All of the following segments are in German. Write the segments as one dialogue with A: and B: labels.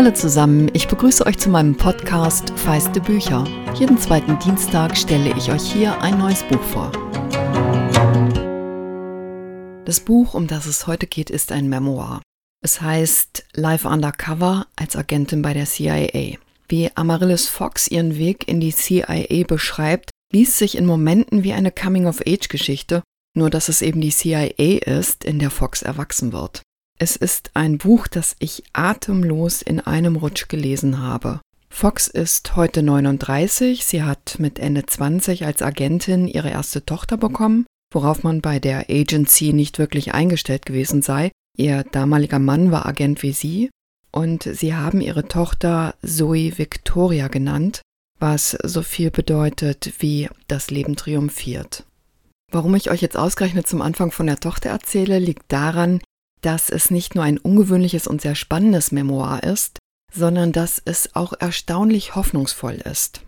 A: Hallo zusammen, ich begrüße euch zu meinem Podcast Feiste Bücher. Jeden zweiten Dienstag stelle ich euch hier ein neues Buch vor. Das Buch, um das es heute geht, ist ein Memoir. Es heißt Live Undercover als Agentin bei der CIA. Wie Amaryllis Fox ihren Weg in die CIA beschreibt, liest sich in Momenten wie eine Coming-of-Age-Geschichte, nur dass es eben die CIA ist, in der Fox erwachsen wird. Es ist ein Buch, das ich atemlos in einem Rutsch gelesen habe. Fox ist heute 39, sie hat mit Ende 20 als Agentin ihre erste Tochter bekommen, worauf man bei der Agency nicht wirklich eingestellt gewesen sei. Ihr damaliger Mann war Agent wie sie und sie haben ihre Tochter Zoe Victoria genannt, was so viel bedeutet wie das Leben triumphiert. Warum ich euch jetzt ausgerechnet zum Anfang von der Tochter erzähle, liegt daran, dass es nicht nur ein ungewöhnliches und sehr spannendes Memoir ist, sondern dass es auch erstaunlich hoffnungsvoll ist.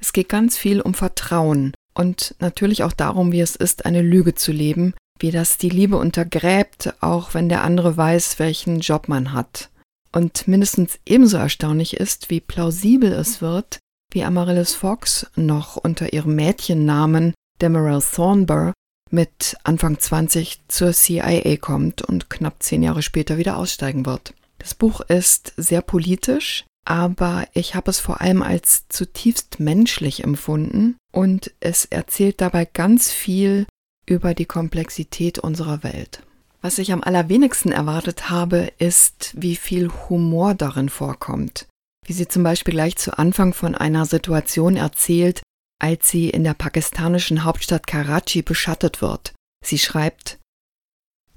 A: Es geht ganz viel um Vertrauen und natürlich auch darum, wie es ist, eine Lüge zu leben, wie das die Liebe untergräbt, auch wenn der andere weiß, welchen Job man hat. Und mindestens ebenso erstaunlich ist, wie plausibel es wird, wie Amaryllis Fox noch unter ihrem Mädchennamen Demerel Thornburg mit Anfang 20 zur CIA kommt und knapp zehn Jahre später wieder aussteigen wird. Das Buch ist sehr politisch, aber ich habe es vor allem als zutiefst menschlich empfunden und es erzählt dabei ganz viel über die Komplexität unserer Welt. Was ich am allerwenigsten erwartet habe, ist, wie viel Humor darin vorkommt. Wie sie zum Beispiel gleich zu Anfang von einer Situation erzählt, als sie in der pakistanischen Hauptstadt Karachi beschattet wird. Sie schreibt,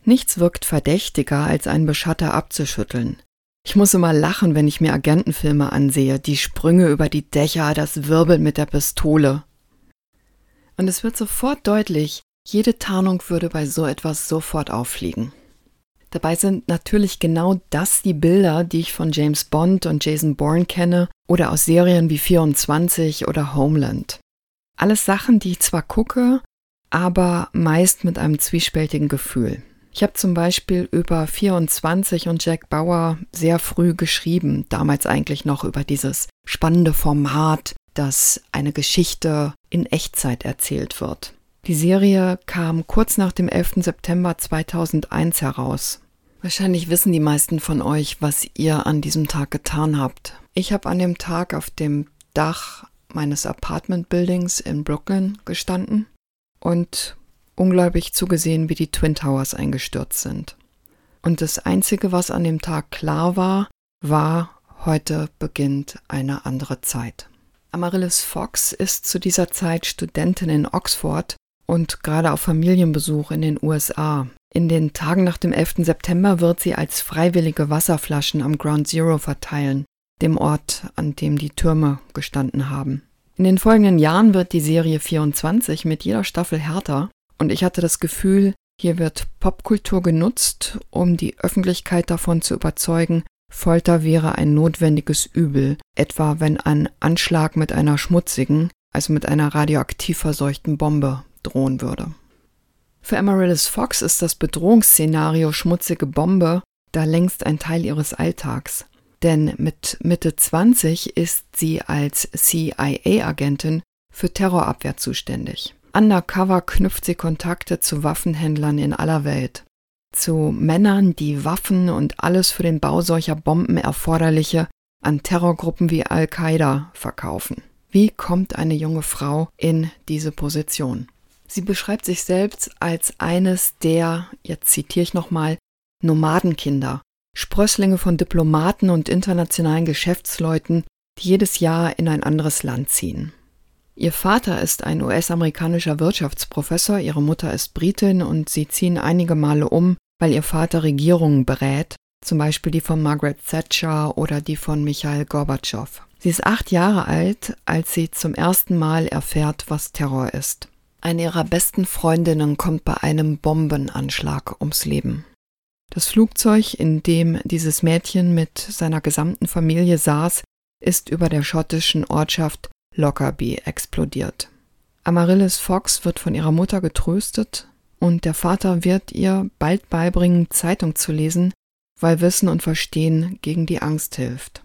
A: Nichts wirkt verdächtiger, als einen Beschatter abzuschütteln. Ich muss immer lachen, wenn ich mir Agentenfilme ansehe, die Sprünge über die Dächer, das Wirbeln mit der Pistole. Und es wird sofort deutlich, jede Tarnung würde bei so etwas sofort auffliegen. Dabei sind natürlich genau das die Bilder, die ich von James Bond und Jason Bourne kenne oder aus Serien wie 24 oder Homeland. Alles Sachen, die ich zwar gucke, aber meist mit einem zwiespältigen Gefühl. Ich habe zum Beispiel über 24 und Jack Bauer sehr früh geschrieben, damals eigentlich noch über dieses spannende Format, dass eine Geschichte in Echtzeit erzählt wird. Die Serie kam kurz nach dem 11. September 2001 heraus. Wahrscheinlich wissen die meisten von euch, was ihr an diesem Tag getan habt. Ich habe an dem Tag auf dem Dach meines Apartment Buildings in Brooklyn gestanden und ungläubig zugesehen, wie die Twin Towers eingestürzt sind. Und das Einzige, was an dem Tag klar war, war, heute beginnt eine andere Zeit. Amaryllis Fox ist zu dieser Zeit Studentin in Oxford und gerade auf Familienbesuch in den USA. In den Tagen nach dem 11. September wird sie als freiwillige Wasserflaschen am Ground Zero verteilen dem Ort, an dem die Türme gestanden haben. In den folgenden Jahren wird die Serie 24 mit jeder Staffel härter und ich hatte das Gefühl, hier wird Popkultur genutzt, um die Öffentlichkeit davon zu überzeugen, Folter wäre ein notwendiges Übel, etwa wenn ein Anschlag mit einer schmutzigen, also mit einer radioaktiv verseuchten Bombe drohen würde. Für Amaryllis Fox ist das Bedrohungsszenario schmutzige Bombe da längst ein Teil ihres Alltags denn mit Mitte 20 ist sie als CIA-Agentin für Terrorabwehr zuständig. Undercover knüpft sie Kontakte zu Waffenhändlern in aller Welt, zu Männern, die Waffen und alles für den Bau solcher Bomben erforderliche an Terrorgruppen wie Al-Qaida verkaufen. Wie kommt eine junge Frau in diese Position? Sie beschreibt sich selbst als eines der, jetzt zitiere ich nochmal, Nomadenkinder Sprösslinge von Diplomaten und internationalen Geschäftsleuten, die jedes Jahr in ein anderes Land ziehen. Ihr Vater ist ein US-amerikanischer Wirtschaftsprofessor, ihre Mutter ist Britin und sie ziehen einige Male um, weil ihr Vater Regierungen berät, zum Beispiel die von Margaret Thatcher oder die von Michael Gorbatschow. Sie ist acht Jahre alt, als sie zum ersten Mal erfährt, was Terror ist. Eine ihrer besten Freundinnen kommt bei einem Bombenanschlag ums Leben. Das Flugzeug, in dem dieses Mädchen mit seiner gesamten Familie saß, ist über der schottischen Ortschaft Lockerbie explodiert. Amaryllis Fox wird von ihrer Mutter getröstet und der Vater wird ihr bald beibringen, Zeitung zu lesen, weil Wissen und Verstehen gegen die Angst hilft.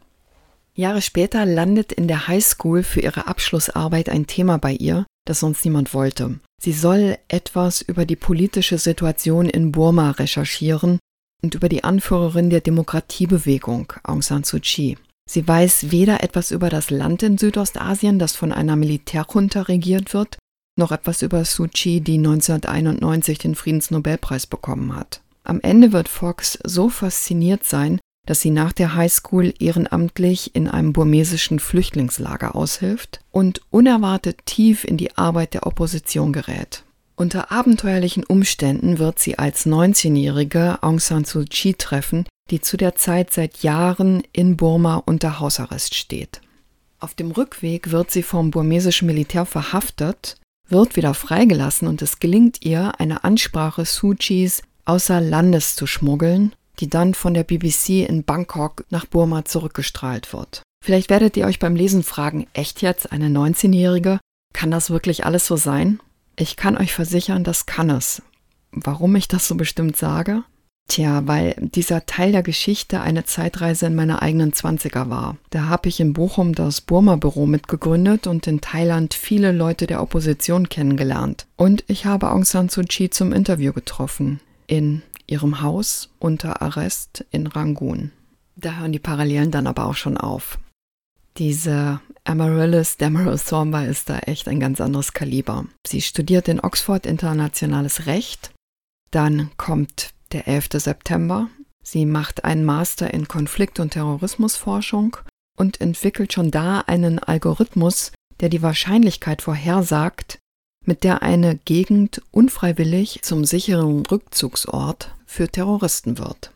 A: Jahre später landet in der Highschool für ihre Abschlussarbeit ein Thema bei ihr, das sonst niemand wollte. Sie soll etwas über die politische Situation in Burma recherchieren und über die Anführerin der Demokratiebewegung, Aung San Suu Kyi. Sie weiß weder etwas über das Land in Südostasien, das von einer Militärjunta regiert wird, noch etwas über Suu Kyi, die 1991 den Friedensnobelpreis bekommen hat. Am Ende wird Fox so fasziniert sein, dass sie nach der Highschool ehrenamtlich in einem burmesischen Flüchtlingslager aushilft und unerwartet tief in die Arbeit der Opposition gerät. Unter abenteuerlichen Umständen wird sie als 19-jährige Aung San Suu Kyi treffen, die zu der Zeit seit Jahren in Burma unter Hausarrest steht. Auf dem Rückweg wird sie vom burmesischen Militär verhaftet, wird wieder freigelassen und es gelingt ihr, eine Ansprache Suu Kyis außer Landes zu schmuggeln die dann von der BBC in Bangkok nach Burma zurückgestrahlt wird. Vielleicht werdet ihr euch beim Lesen fragen, echt jetzt eine 19-Jährige? Kann das wirklich alles so sein? Ich kann euch versichern, das kann es. Warum ich das so bestimmt sage? Tja, weil dieser Teil der Geschichte eine Zeitreise in meine eigenen Zwanziger war. Da habe ich in Bochum das Burma-Büro mitgegründet und in Thailand viele Leute der Opposition kennengelernt. Und ich habe Aung San Suu Kyi zum Interview getroffen. In ihrem Haus unter Arrest in Rangoon. Da hören die Parallelen dann aber auch schon auf. Diese Amaryllis Demerol Thornby ist da echt ein ganz anderes Kaliber. Sie studiert in Oxford internationales Recht. Dann kommt der 11. September. Sie macht einen Master in Konflikt- und Terrorismusforschung und entwickelt schon da einen Algorithmus, der die Wahrscheinlichkeit vorhersagt, mit der eine Gegend unfreiwillig zum sicheren Rückzugsort für Terroristen wird.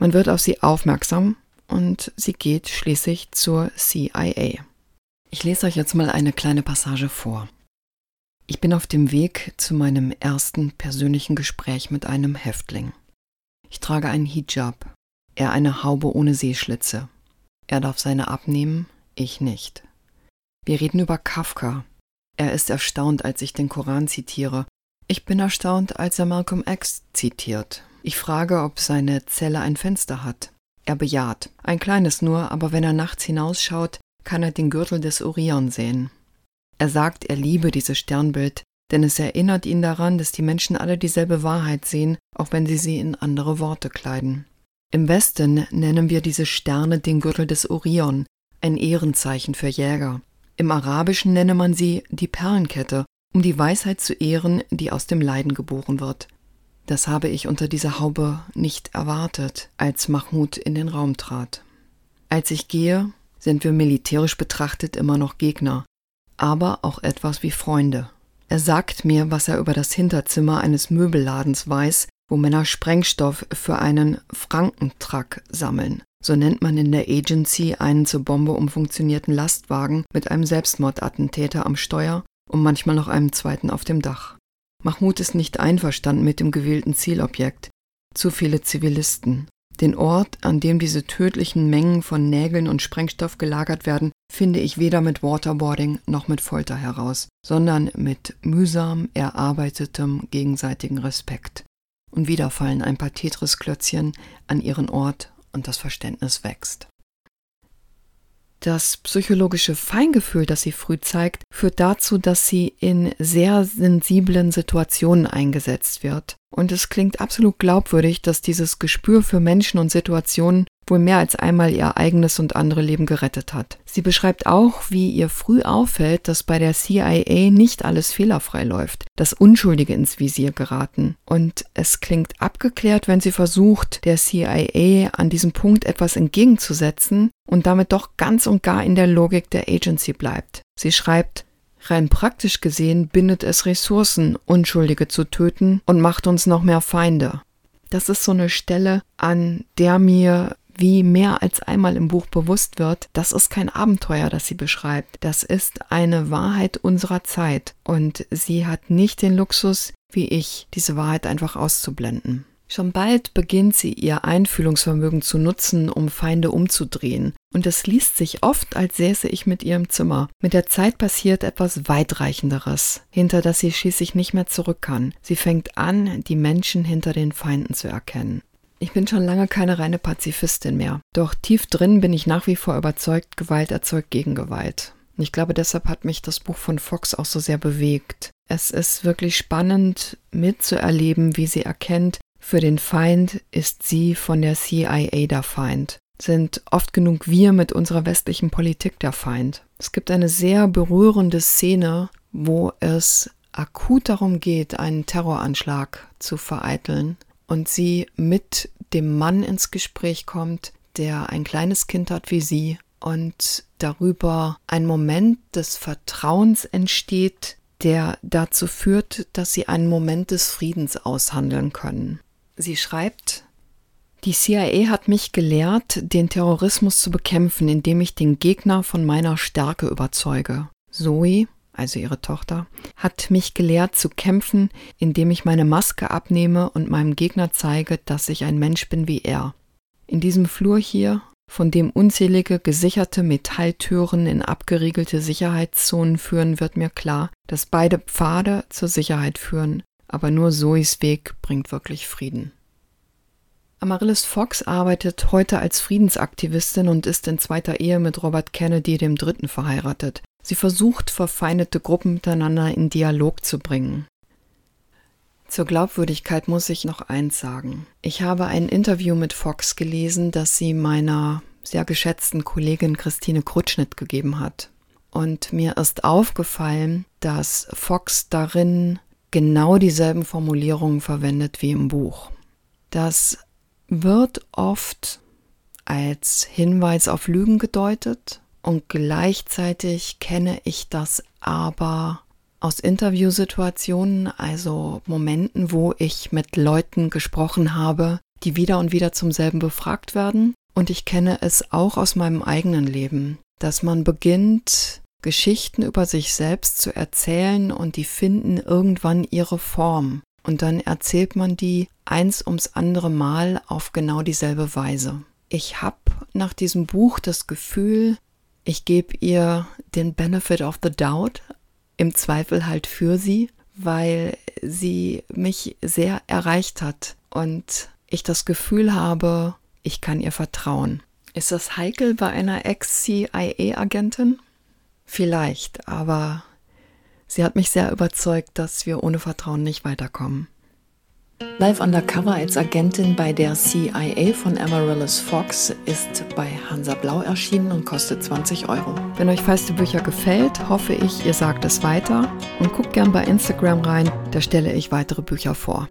A: Man wird auf sie aufmerksam und sie geht schließlich zur CIA. Ich lese euch jetzt mal eine kleine Passage vor. Ich bin auf dem Weg zu meinem ersten persönlichen Gespräch mit einem Häftling. Ich trage einen Hijab, er eine Haube ohne Seeschlitze. Er darf seine abnehmen, ich nicht. Wir reden über Kafka, er ist erstaunt, als ich den Koran zitiere. Ich bin erstaunt, als er Malcolm X zitiert. Ich frage, ob seine Zelle ein Fenster hat. Er bejaht. Ein kleines nur, aber wenn er nachts hinausschaut, kann er den Gürtel des Orion sehen. Er sagt, er liebe dieses Sternbild, denn es erinnert ihn daran, dass die Menschen alle dieselbe Wahrheit sehen, auch wenn sie sie in andere Worte kleiden. Im Westen nennen wir diese Sterne den Gürtel des Orion, ein Ehrenzeichen für Jäger. Im Arabischen nenne man sie die Perlenkette, um die Weisheit zu ehren, die aus dem Leiden geboren wird. Das habe ich unter dieser Haube nicht erwartet, als Mahmoud in den Raum trat. Als ich gehe, sind wir militärisch betrachtet immer noch Gegner, aber auch etwas wie Freunde. Er sagt mir, was er über das Hinterzimmer eines Möbelladens weiß, wo Männer Sprengstoff für einen Frankentruck sammeln. So nennt man in der Agency einen zur Bombe umfunktionierten Lastwagen mit einem Selbstmordattentäter am Steuer und manchmal noch einem zweiten auf dem Dach. Mahmoud ist nicht einverstanden mit dem gewählten Zielobjekt. Zu viele Zivilisten. Den Ort, an dem diese tödlichen Mengen von Nägeln und Sprengstoff gelagert werden, finde ich weder mit Waterboarding noch mit Folter heraus, sondern mit mühsam erarbeitetem gegenseitigen Respekt. Und wieder fallen ein paar Tetris-Klötzchen an ihren Ort und das Verständnis wächst. Das psychologische Feingefühl, das sie früh zeigt, führt dazu, dass sie in sehr sensiblen Situationen eingesetzt wird. Und es klingt absolut glaubwürdig, dass dieses Gespür für Menschen und Situationen wohl mehr als einmal ihr eigenes und andere Leben gerettet hat. Sie beschreibt auch, wie ihr früh auffällt, dass bei der CIA nicht alles fehlerfrei läuft, dass Unschuldige ins Visier geraten. Und es klingt abgeklärt, wenn sie versucht, der CIA an diesem Punkt etwas entgegenzusetzen und damit doch ganz und gar in der Logik der Agency bleibt. Sie schreibt, Rein praktisch gesehen bindet es Ressourcen, Unschuldige zu töten und macht uns noch mehr Feinde. Das ist so eine Stelle, an der mir wie mehr als einmal im Buch bewusst wird, das ist kein Abenteuer, das sie beschreibt. Das ist eine Wahrheit unserer Zeit. Und sie hat nicht den Luxus, wie ich, diese Wahrheit einfach auszublenden. Schon bald beginnt sie ihr Einfühlungsvermögen zu nutzen, um Feinde umzudrehen. Und es liest sich oft, als säße ich mit ihr im Zimmer. Mit der Zeit passiert etwas Weitreichenderes, hinter das sie schließlich nicht mehr zurück kann. Sie fängt an, die Menschen hinter den Feinden zu erkennen. Ich bin schon lange keine reine Pazifistin mehr. Doch tief drin bin ich nach wie vor überzeugt, Gewalt erzeugt Gegengewalt. Ich glaube, deshalb hat mich das Buch von Fox auch so sehr bewegt. Es ist wirklich spannend mitzuerleben, wie sie erkennt, für den Feind ist sie von der CIA der Feind. Sind oft genug wir mit unserer westlichen Politik der Feind. Es gibt eine sehr berührende Szene, wo es akut darum geht, einen Terroranschlag zu vereiteln und sie mit dem Mann ins Gespräch kommt, der ein kleines Kind hat wie sie und darüber ein Moment des Vertrauens entsteht, der dazu führt, dass sie einen Moment des Friedens aushandeln können. Sie schreibt, die CIA hat mich gelehrt, den Terrorismus zu bekämpfen, indem ich den Gegner von meiner Stärke überzeuge. Zoe, also ihre Tochter, hat mich gelehrt zu kämpfen, indem ich meine Maske abnehme und meinem Gegner zeige, dass ich ein Mensch bin wie er. In diesem Flur hier von dem unzählige gesicherte Metalltüren in abgeriegelte Sicherheitszonen führen, wird mir klar, dass beide Pfade zur Sicherheit führen, aber nur Zoes Weg bringt wirklich Frieden. Amaryllis Fox arbeitet heute als Friedensaktivistin und ist in zweiter Ehe mit Robert Kennedy dem Dritten verheiratet. Sie versucht, verfeindete Gruppen miteinander in Dialog zu bringen. Zur Glaubwürdigkeit muss ich noch eins sagen. Ich habe ein Interview mit Fox gelesen, das sie meiner sehr geschätzten Kollegin Christine Krutschnitt gegeben hat. Und mir ist aufgefallen, dass Fox darin genau dieselben Formulierungen verwendet wie im Buch. Das wird oft als Hinweis auf Lügen gedeutet und gleichzeitig kenne ich das aber aus Interviewsituationen, also Momenten, wo ich mit Leuten gesprochen habe, die wieder und wieder zum selben befragt werden. Und ich kenne es auch aus meinem eigenen Leben, dass man beginnt, Geschichten über sich selbst zu erzählen und die finden irgendwann ihre Form. Und dann erzählt man die eins ums andere Mal auf genau dieselbe Weise. Ich habe nach diesem Buch das Gefühl, ich gebe ihr den Benefit of the Doubt, im Zweifel halt für sie, weil sie mich sehr erreicht hat und ich das Gefühl habe, ich kann ihr vertrauen. Ist das heikel bei einer Ex-CIA-Agentin? Vielleicht, aber sie hat mich sehr überzeugt, dass wir ohne Vertrauen nicht weiterkommen. Live Undercover als Agentin bei der CIA von Amaryllis Fox ist bei Hansa Blau erschienen und kostet 20 Euro. Wenn euch feiste Bücher gefällt, hoffe ich, ihr sagt es weiter und guckt gern bei Instagram rein, da stelle ich weitere Bücher vor.